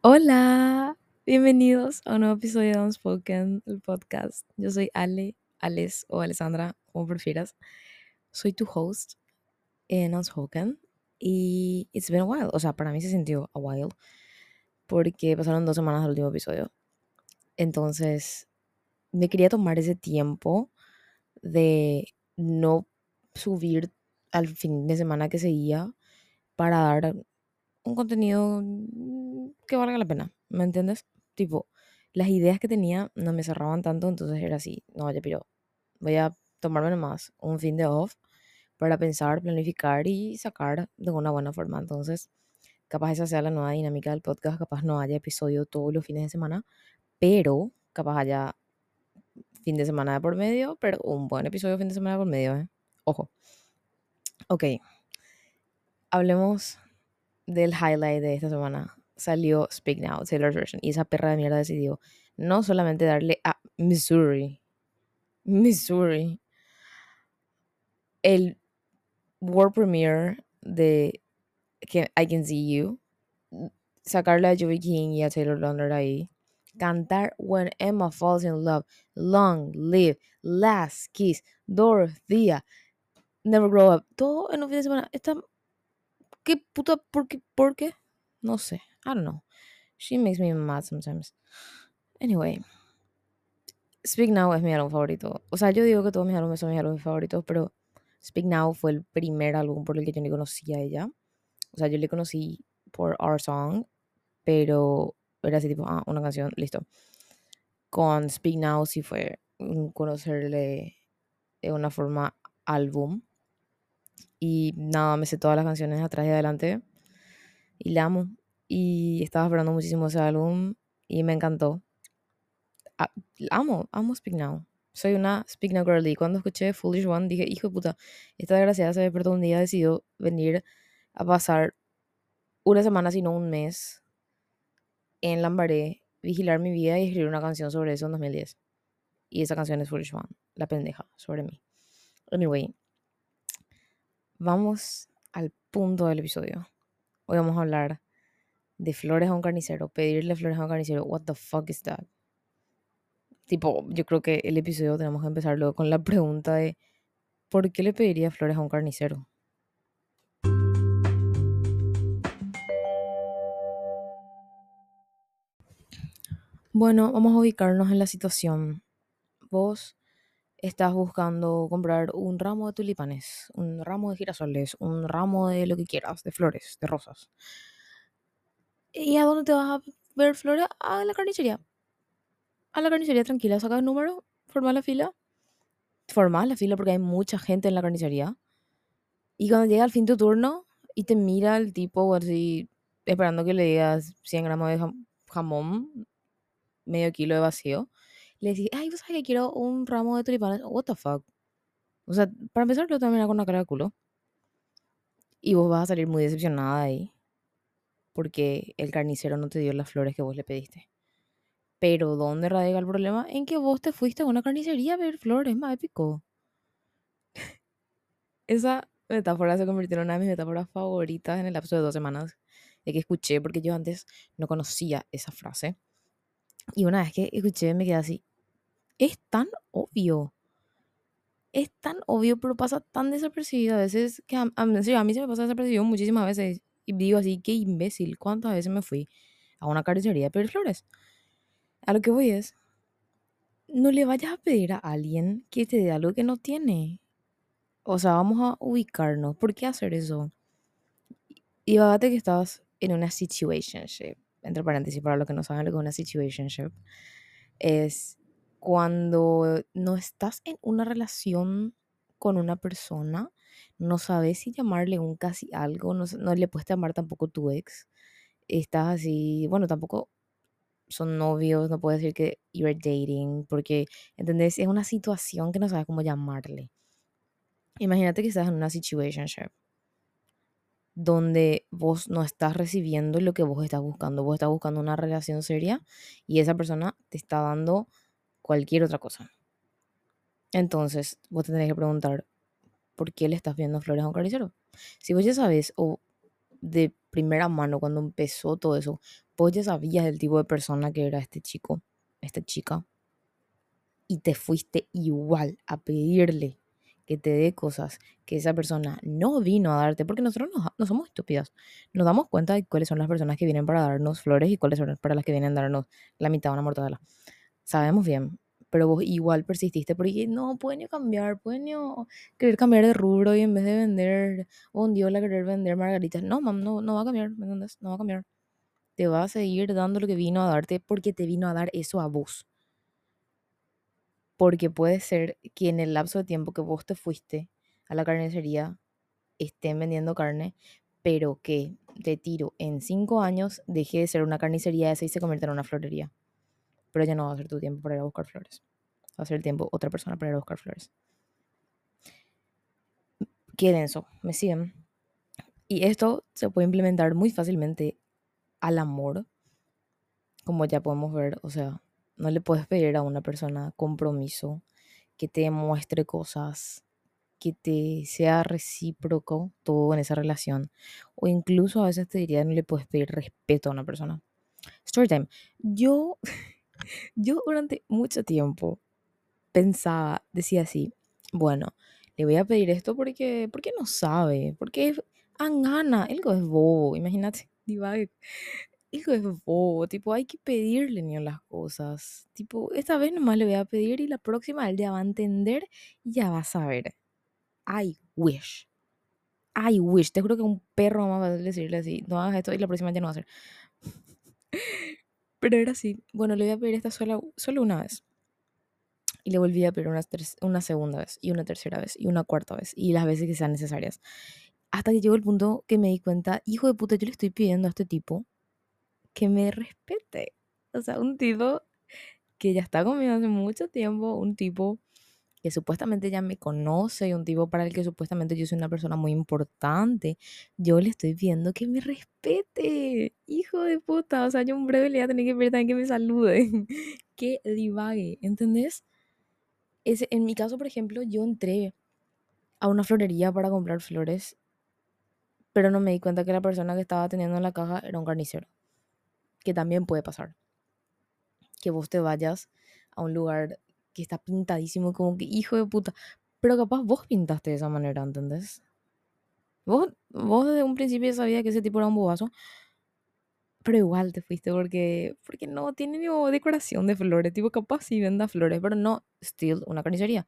Hola, bienvenidos a un nuevo episodio de Unspoken, el podcast. Yo soy Ale, Ales o Alessandra, como prefieras. Soy tu host en Unspoken y it's been a while. O sea, para mí se sintió a while porque pasaron dos semanas del último episodio. Entonces, me quería tomar ese tiempo de no subir al fin de semana que seguía para dar un contenido que valga la pena, ¿me entiendes? Tipo, las ideas que tenía no me cerraban tanto, entonces era así, no, vaya, pero voy a tomarme nomás un fin de off para pensar, planificar y sacar de una buena forma. Entonces, capaz esa sea la nueva dinámica del podcast, capaz no haya episodio todos los fines de semana, pero capaz haya fin de semana de por medio, pero un buen episodio fin de semana por medio, ¿eh? Ojo. Ok. Hablemos del highlight de esta semana. Salió Speak Now, Taylor's version. Y esa perra de mierda decidió no solamente darle a Missouri, Missouri, el world premiere de I Can See You, sacarle a Joey King y a Taylor Lautner ahí, cantar When Emma Falls in Love, Long Live, Last Kiss, Dorothea, Never Grow Up, todo en un fin de semana. Esta ¿Qué puta? ¿Por qué? ¿Por qué? No sé. I don't know. She makes me mad sometimes. Anyway. Speak Now es mi álbum favorito. O sea, yo digo que todos mis álbumes son mis álbumes favoritos, pero Speak Now fue el primer álbum por el que yo ni conocía a ella. O sea, yo le conocí por Our Song, pero era así tipo, ah, una canción, listo. Con Speak Now sí fue conocerle de una forma álbum. Y nada, me sé todas las canciones atrás y adelante. Y la amo. Y estaba esperando muchísimo ese álbum y me encantó. Ah, amo, amo Speak Now. Soy una Speak Now girly. Cuando escuché Foolish One dije, hijo de puta, esta desgraciada se despertó un día, decidió venir a pasar una semana, si no un mes, en Lambaré, vigilar mi vida y escribir una canción sobre eso en 2010. Y esa canción es Foolish One, la pendeja, sobre mí. Anyway, vamos al punto del episodio. Hoy vamos a hablar de flores a un carnicero, pedirle flores a un carnicero. What the fuck is that? Tipo, yo creo que el episodio tenemos que empezarlo con la pregunta de ¿por qué le pediría flores a un carnicero? Bueno, vamos a ubicarnos en la situación. Vos estás buscando comprar un ramo de tulipanes, un ramo de girasoles, un ramo de lo que quieras, de flores, de rosas. ¿Y a dónde te vas a ver flores? A la carnicería. A la carnicería tranquila, sacas número, formas la fila. Formas la fila porque hay mucha gente en la carnicería. Y cuando llega el fin tu turno y te mira el tipo así, esperando que le digas 100 gramos de jamón, medio kilo de vacío, le decís, ay, vos sabes que quiero un ramo de tulipanes. What the fuck? O sea, para empezar, lo también con una cara de culo. Y vos vas a salir muy decepcionada ahí. Porque el carnicero no te dio las flores que vos le pediste. Pero ¿dónde radica el problema? En que vos te fuiste a una carnicería a ver flores, más épico. Esa metáfora se convirtió en una de mis metáforas favoritas en el lapso de dos semanas de que escuché, porque yo antes no conocía esa frase. Y una vez que escuché me quedé así, es tan obvio. Es tan obvio, pero pasa tan desapercibido a veces que a, a, mí se me pasa desapercibido muchísimas veces. Y digo así, qué imbécil, ¿cuántas veces me fui a una carnicería a pedir flores? A lo que voy es, no le vayas a pedir a alguien que te dé algo que no tiene. O sea, vamos a ubicarnos. ¿Por qué hacer eso? Y bájate que estás en una situationship. Entre paréntesis, para los que no saben lo que es una situationship, es cuando no estás en una relación con una persona, no sabes si llamarle un casi algo, no, no le puedes llamar tampoco tu ex. Estás así, bueno, tampoco son novios, no puedes decir que you're dating, porque, ¿entendés? Es una situación que no sabes cómo llamarle. Imagínate que estás en una situationship donde vos no estás recibiendo lo que vos estás buscando. Vos estás buscando una relación seria y esa persona te está dando cualquier otra cosa. Entonces, vos te tenés que preguntar, ¿por qué le estás viendo flores a un carnicero? Si vos ya sabes, o de primera mano, cuando empezó todo eso, vos ya sabías el tipo de persona que era este chico, esta chica, y te fuiste igual a pedirle que te dé cosas que esa persona no vino a darte, porque nosotros no, somos estúpidos. Nos damos cuenta de cuáles son las personas que vienen para darnos flores y cuáles son para las que vienen a darnos la mitad de una mortadela. Sabemos bien, pero vos igual persististe porque no, pueden cambiar, pueden querer cambiar de rubro y en vez de vender bondiola querer vender margaritas. No, mam, no, no va a cambiar, ¿me entiendes? No va a cambiar. Te va a seguir dando lo que vino a darte porque te vino a dar eso a vos. Porque puede ser que en el lapso de tiempo que vos te fuiste a la carnicería estén vendiendo carne, pero que te tiro en cinco años deje de ser una carnicería esa y se convierta en una florería. Pero ya no va a ser tu tiempo para ir a buscar flores. Va a ser el tiempo otra persona para ir a buscar flores. Qué denso, me siguen. Y esto se puede implementar muy fácilmente al amor, como ya podemos ver, o sea, no le puedes pedir a una persona compromiso, que te muestre cosas, que te sea recíproco todo en esa relación. O incluso a veces te diría, no le puedes pedir respeto a una persona. Storytime. Yo, yo durante mucho tiempo pensaba, decía así, bueno, le voy a pedir esto porque, porque no sabe, porque es angana, él es bobo, imagínate, divague hijo es bobo, tipo, hay que pedirle ni las cosas. Tipo, esta vez nomás le voy a pedir y la próxima él ya va a entender y ya va a saber. I wish. I wish. Te juro que un perro más va a decirle así, no hagas esto y la próxima ya no va a hacer. Pero era así. Bueno, le voy a pedir esta sola, solo una vez. Y le volví a pedir una, una segunda vez, y una tercera vez, y una cuarta vez, y las veces que sean necesarias. Hasta que llegó el punto que me di cuenta, hijo de puta, yo le estoy pidiendo a este tipo que me respete. O sea, un tipo que ya está conmigo hace mucho tiempo, un tipo que supuestamente ya me conoce, un tipo para el que supuestamente yo soy una persona muy importante, yo le estoy pidiendo que me respete, hijo de puta, o sea, yo un breve le voy a tener que pedir también que me salude, que divague, ¿entendés? Ese, en mi caso, por ejemplo, yo entré a una florería para comprar flores, pero no me di cuenta que la persona que estaba teniendo en la caja era un carnicero que también puede pasar. Que vos te vayas a un lugar que está pintadísimo como que hijo de puta. Pero capaz vos pintaste de esa manera, ¿entendés? Vos, vos desde un principio sabías que ese tipo era un bobazo. Pero igual te fuiste porque, porque no tiene ni decoración de flores. Tipo, capaz sí venda flores, pero no, still, una carnicería.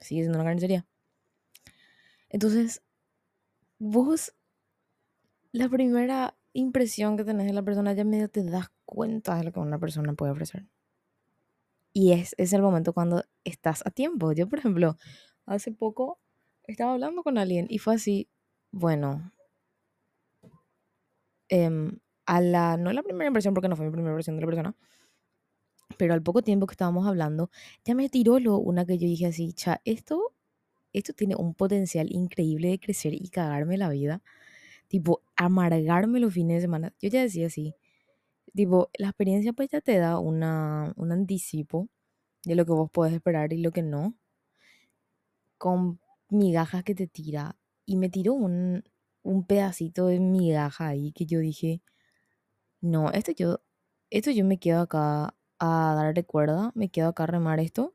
Sigue siendo una carnicería. Entonces, vos, la primera impresión que tenés de la persona, ya medio te das cuenta de lo que una persona puede ofrecer. Y es, es el momento cuando estás a tiempo. Yo, por ejemplo, hace poco estaba hablando con alguien y fue así, bueno, em, a la, no la primera impresión porque no fue mi primera impresión de la persona, pero al poco tiempo que estábamos hablando, ya me tiró lo, una que yo dije así, cha, esto, esto tiene un potencial increíble de crecer y cagarme la vida tipo, amargarme los fines de semana. Yo ya decía así, tipo, la experiencia pues ya te da una, un anticipo de lo que vos podés esperar y lo que no, con migajas que te tira. Y me tiró un, un pedacito de migaja ahí que yo dije, no, esto yo, esto yo me quedo acá a dar recuerda, me quedo acá a remar esto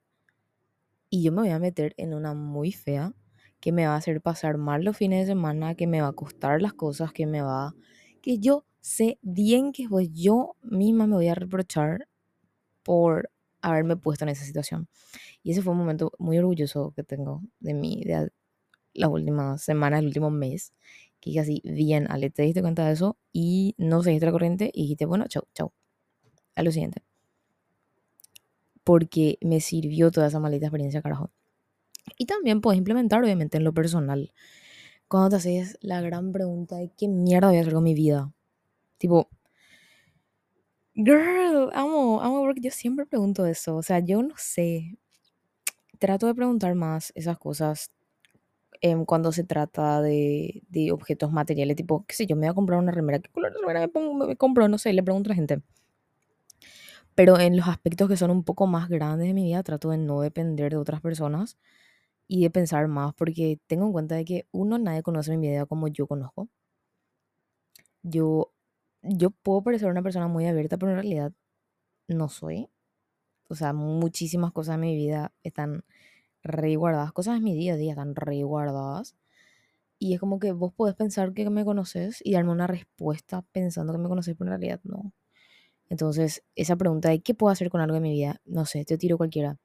y yo me voy a meter en una muy fea que me va a hacer pasar mal los fines de semana, que me va a costar las cosas, que me va, que yo sé bien que pues yo misma me voy a reprochar por haberme puesto en esa situación. Y ese fue un momento muy orgulloso que tengo de mí, de las últimas semanas, el último mes, que dije así, bien, Ale, te diste cuenta de eso y no seguiste la corriente y dijiste, bueno, chau, chau. A lo siguiente. Porque me sirvió toda esa maldita experiencia, carajo. Y también puedes implementar, obviamente, en lo personal. Cuando te haces la gran pregunta de qué mierda voy a hacer con mi vida. Tipo, girl, amo, amo, porque yo siempre pregunto eso. O sea, yo no sé. Trato de preguntar más esas cosas em, cuando se trata de, de, objetos materiales. Tipo, qué sé yo, me voy a comprar una remera. ¿Qué color de remera me, pongo, me compro? No sé, le pregunto a la gente. Pero en los aspectos que son un poco más grandes de mi vida, trato de no depender de otras personas y de pensar más, porque tengo en cuenta de que uno, nadie conoce mi vida como yo conozco. yo, yo puedo parecer una persona muy abierta, pero en realidad no soy. O sea, muchísimas cosas en mi vida están re guardadas. Cosas en mi día a día están re guardadas. Y es como que vos podés pensar que me conoces y darme una respuesta pensando que me conoces, pero en realidad no. Entonces, esa pregunta de qué puedo hacer con algo en mi vida, no sé, te tiro cualquiera.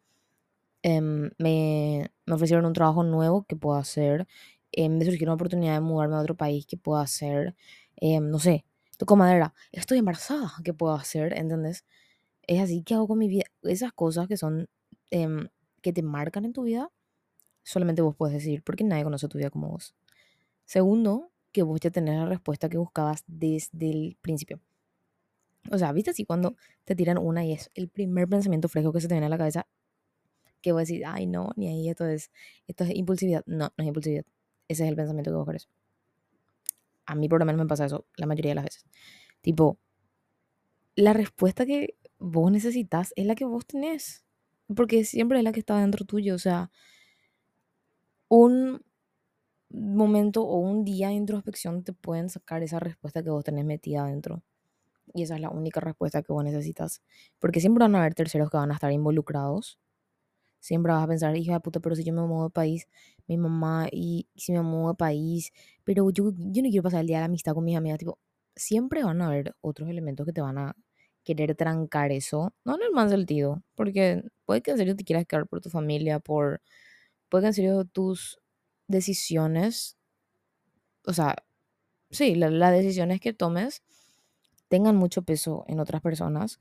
Em, me, me, ofrecieron un trabajo nuevo que puedo hacer. Em, me surgió una oportunidad de mudarme a otro país que puedo hacer. Em, no sé, toco madera. Estoy embarazada, ¿qué puedo hacer? ¿Entendés? Es así, ¿qué hago con mi vida? Esas cosas que son, que te marcan en tu vida, solamente vos puedes decir, porque nadie conoce tu vida como vos. Segundo, que vos ya tenés la respuesta que buscabas desde el principio. O sea, ¿viste así cuando te tiran una y es el primer pensamiento fresco que se te viene a la cabeza? Que vos decís, ay, no, ni ahí, esto es, esto es impulsividad. No, no es impulsividad. Ese es el pensamiento que vos querés. A mí por lo menos me pasa eso la mayoría de las veces. Tipo, la respuesta que vos necesitas es la que vos tenés. Porque siempre es la que está dentro tuyo. O sea, un momento o un día de introspección te pueden sacar esa respuesta que vos tenés metida adentro. Y esa es la única respuesta que vos necesitas. Porque siempre van a haber terceros que van a estar involucrados. Siempre vas a pensar, hija de puta, pero si yo me muevo de país, mi mamá, y si me muevo de país, pero yo, yo no quiero pasar el día de la amistad con mis amigas. Tipo, siempre van a haber otros elementos que te van a querer trancar eso. No en el mal sentido, porque puede que en serio te quieras quedar por tu familia, por. Puede que en serio tus decisiones. O sea, sí, las decisiones que tomes tengan mucho peso en otras personas,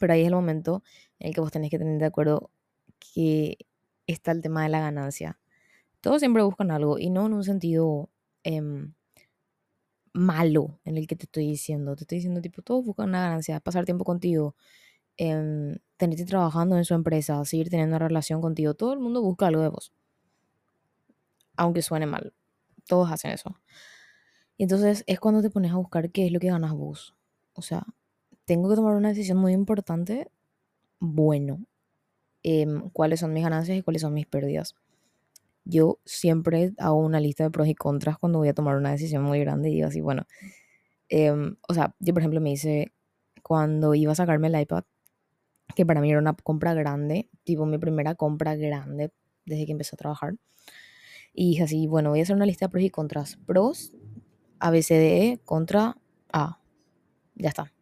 pero ahí es el momento en el que vos tenés que tener de acuerdo que está el tema de la ganancia. Todos siempre buscan algo y no en un sentido em, malo en el que te estoy diciendo. Te estoy diciendo, tipo, todos buscan una ganancia, pasar tiempo contigo, eh, tenerte trabajando en su empresa, seguir teniendo una relación contigo. Todo el mundo busca algo de vos. Aunque suene mal. Todos hacen eso. Y entonces es cuando te pones a buscar qué es lo que ganas vos. O sea, tengo que tomar una decisión muy importante. Bueno, em, cuáles son mis ganancias y cuáles son mis pérdidas. Yo siempre hago una lista de pros y contras cuando voy a tomar una decisión muy grande y digo así, bueno, em, o sea, yo por ejemplo me hice cuando iba a sacarme el iPad, que para mí era una compra grande, tipo mi primera compra grande desde que empecé a trabajar. Y dije así, bueno, voy a hacer una lista de pros y contras. Pros, ABCDE contra A. Ya está.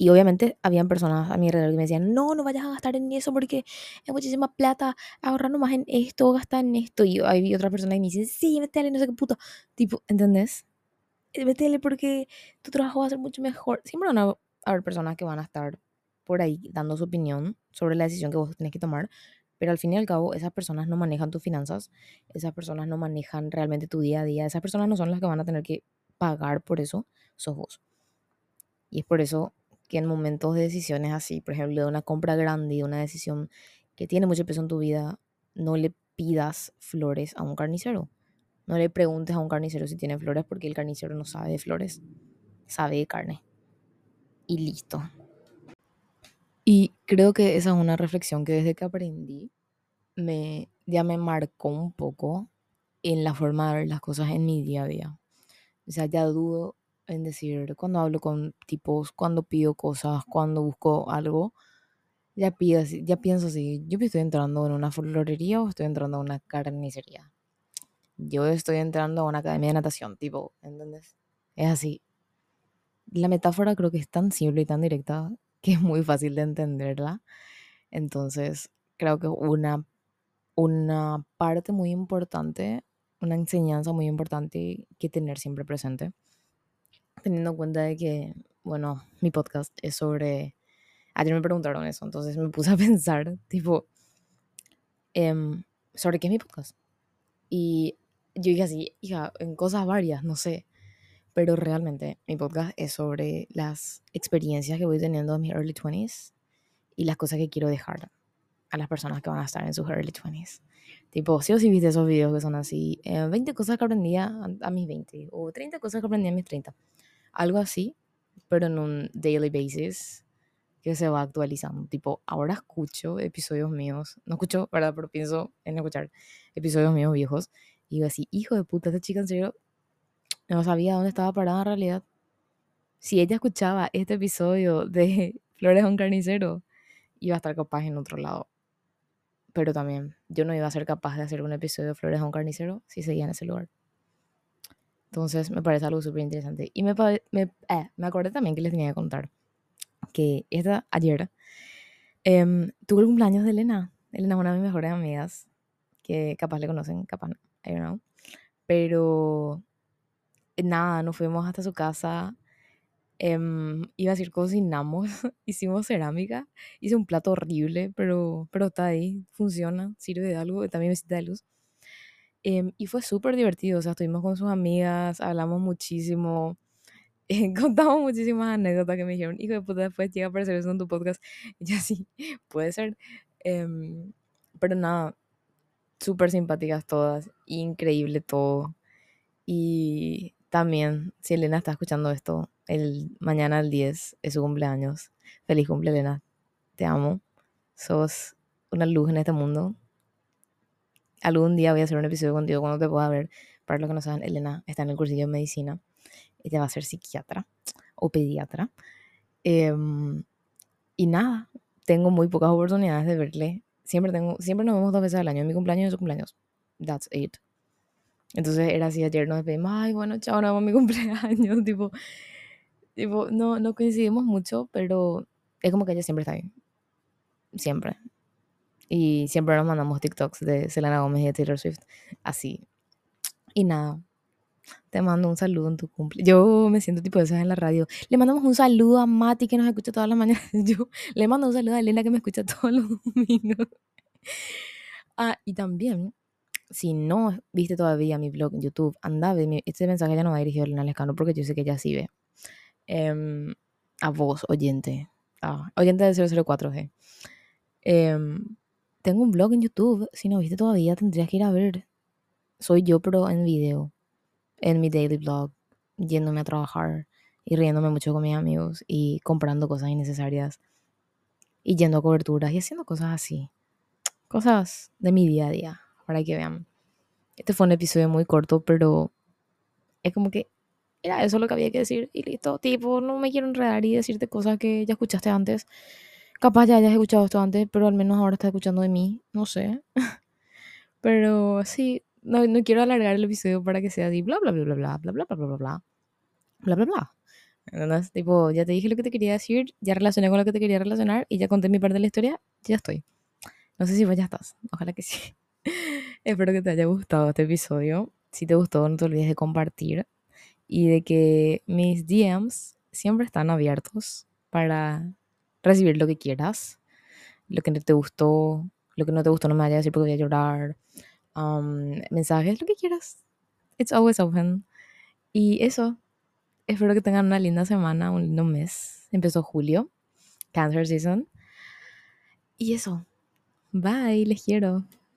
Y obviamente habían personas a mi alrededor que me decían, no, no vayas a gastar en eso porque es muchísima plata, ahorrar nomás en esto, gastar en esto. Y hay otras personas que me dicen, sí, métele, no sé qué puto. Tipo, ¿entendés? Métele eh, porque tu trabajo va a ser mucho mejor. Siempre van a haber personas que van a estar por ahí dando su opinión sobre la decisión que vos tenés que tomar, pero al fin y al cabo esas personas no manejan tus finanzas, esas personas no manejan realmente tu día a día, esas personas no son las que van a tener que pagar por eso, sos vos. Y es por eso que en momentos de decisiones así, por ejemplo, de una compra grande de una decisión que tiene mucho peso en tu vida, no le pidas flores a un carnicero. No le preguntes a un carnicero si tiene flores porque el carnicero no sabe de flores, sabe de carne. Y listo. Y creo que esa es una reflexión que desde que aprendí me, ya me marcó un poco en la forma de ver las cosas en mi día a día. O sea, ya dudo en decir, cuando hablo con tipos, cuando pido cosas, cuando busco algo, ya, pido, ya pienso así, yo estoy entrando en una florería o estoy entrando a una carnicería. Yo estoy entrando a una academia de natación, tipo, ¿entendés? Es así. La metáfora creo que es tan simple y tan directa que es muy fácil de entenderla. Entonces, creo que una, una parte muy importante, una enseñanza muy importante que tener siempre presente teniendo en cuenta de que, bueno, mi podcast es sobre... Ayer me preguntaron eso, entonces me puse a pensar, tipo, em, sobre qué es mi podcast. Y yo dije así, hija, en cosas varias, no sé. Pero realmente mi podcast es sobre las experiencias que voy teniendo en mis early 20s y las cosas que quiero dejar a las personas que van a estar en sus early 20s. Tipo, si o si viste esos videos que son así, 20 eh, cosas que aprendí a, a, mis 20 o 30 cosas que aprendí a mis 30 algo así, pero en un daily basis que se va actualizando. Tipo, ahora escucho episodios míos, no escucho, ¿verdad? Pero pienso en escuchar episodios míos viejos y digo así, hijo de puta, esta chica en serio no sabía dónde estaba parada en realidad. si ella escuchaba este episodio de Flores a un carnicero, iba a estar capaz en otro lado. Pero también yo no iba a ser capaz de hacer un episodio de Flores a un carnicero si seguía en ese lugar. Entonces me parece algo súper interesante. Y me, me, eh, me acordé también que les tenía que contar que esta ayer eh, tuve el cumpleaños de Elena. Elena es una de mis mejores amigas, que capaz le conocen, capaz no, I don't know. Pero nada, nos fuimos hasta su casa. Eh, iba a decir cocinamos, hicimos cerámica, hice un plato horrible, pero, pero está ahí, funciona, sirve de algo, también mesita de luz. Eh, y fue súper divertido, o sea, estuvimos con sus amigas, hablamos muchísimo, eh, contamos muchísimas anécdotas que me dijeron, hijo de puta, después llega a aparecer eso en tu podcast. Y yo sí, puede ser. Eh, pero nada, súper simpáticas todas, increíble todo. Y también, si Elena está escuchando esto, el mañana el 10 es su cumpleaños. Feliz cumple, Elena. Te amo. Sos una luz en este mundo. Algún día voy a hacer un episodio contigo cuando te pueda ver. Para los que no saben, Elena está en el cursillo de medicina. Ella va a ser psiquiatra o pediatra. Eh, y nada, tengo muy pocas oportunidades de verle. Siempre, tengo, siempre nos vemos dos veces al año, en mi cumpleaños y en su cumpleaños. That's it. Entonces era así, ayer nos despedimos, ay, bueno, chao, nos vemos mi cumpleaños, tipo, tipo, no, no coincidimos mucho, pero es como que ella siempre está ahí. Siempre. Y siempre nos mandamos TikToks de Selena Gómez y de Taylor Swift, así. Y nada, te mando un saludo en tu cumple. Yo me siento tipo de esas en la radio. Le mandamos un saludo a Mati que nos escucha todas las mañanas. Yo le mando un saludo a Elena que me escucha todos los domingos. Ah, y también, si no viste todavía mi blog en YouTube, anda, ve, este mensaje ya no va dirigido a Elena Lescano porque yo sé que ella sí ve. Eh, a vos, oyente. Ah, oyente de 004G. Eh, tengo un blog en YouTube. Si no viste todavía, tendrías que ir a ver. Soy yo, pero en video en mi daily blog, yéndome a trabajar y riéndome mucho con mis amigos y comprando cosas innecesarias y yendo a coberturas y haciendo cosas así. Cosas de mi día a día, para que vean. Este fue un episodio muy corto, pero es como que era eso lo que había que decir y listo. Tipo, no me quiero enredar y decirte cosas que ya escuchaste antes. Capaz ya hayas escuchado esto antes, pero al menos ahora estás escuchando de mí, no sé. pero sí, no, no quiero alargar el episodio para que sea así, bla, bla, bla, bla, bla, bla, bla, bla, bla, bla, bla, bla, bla. Entonces, tipo, ya te dije lo que te quería decir, ya relacioné con lo que te quería relacionar y ya conté mi parte de la historia, ya estoy. No sé si vos ya estás, ojalá que sí. Espero que te haya gustado este episodio. Si te gustó, no te olvides de compartir y de que mis DMs siempre están abiertos para recibir lo que quieras, lo que no te gustó, lo que no te gustó no me vaya a decir porque voy a llorar, um, mensajes, lo que quieras. It's always open. Y eso, espero que tengan una linda semana, un lindo mes. Empezó julio, Cancer Season. Y eso, bye, les quiero.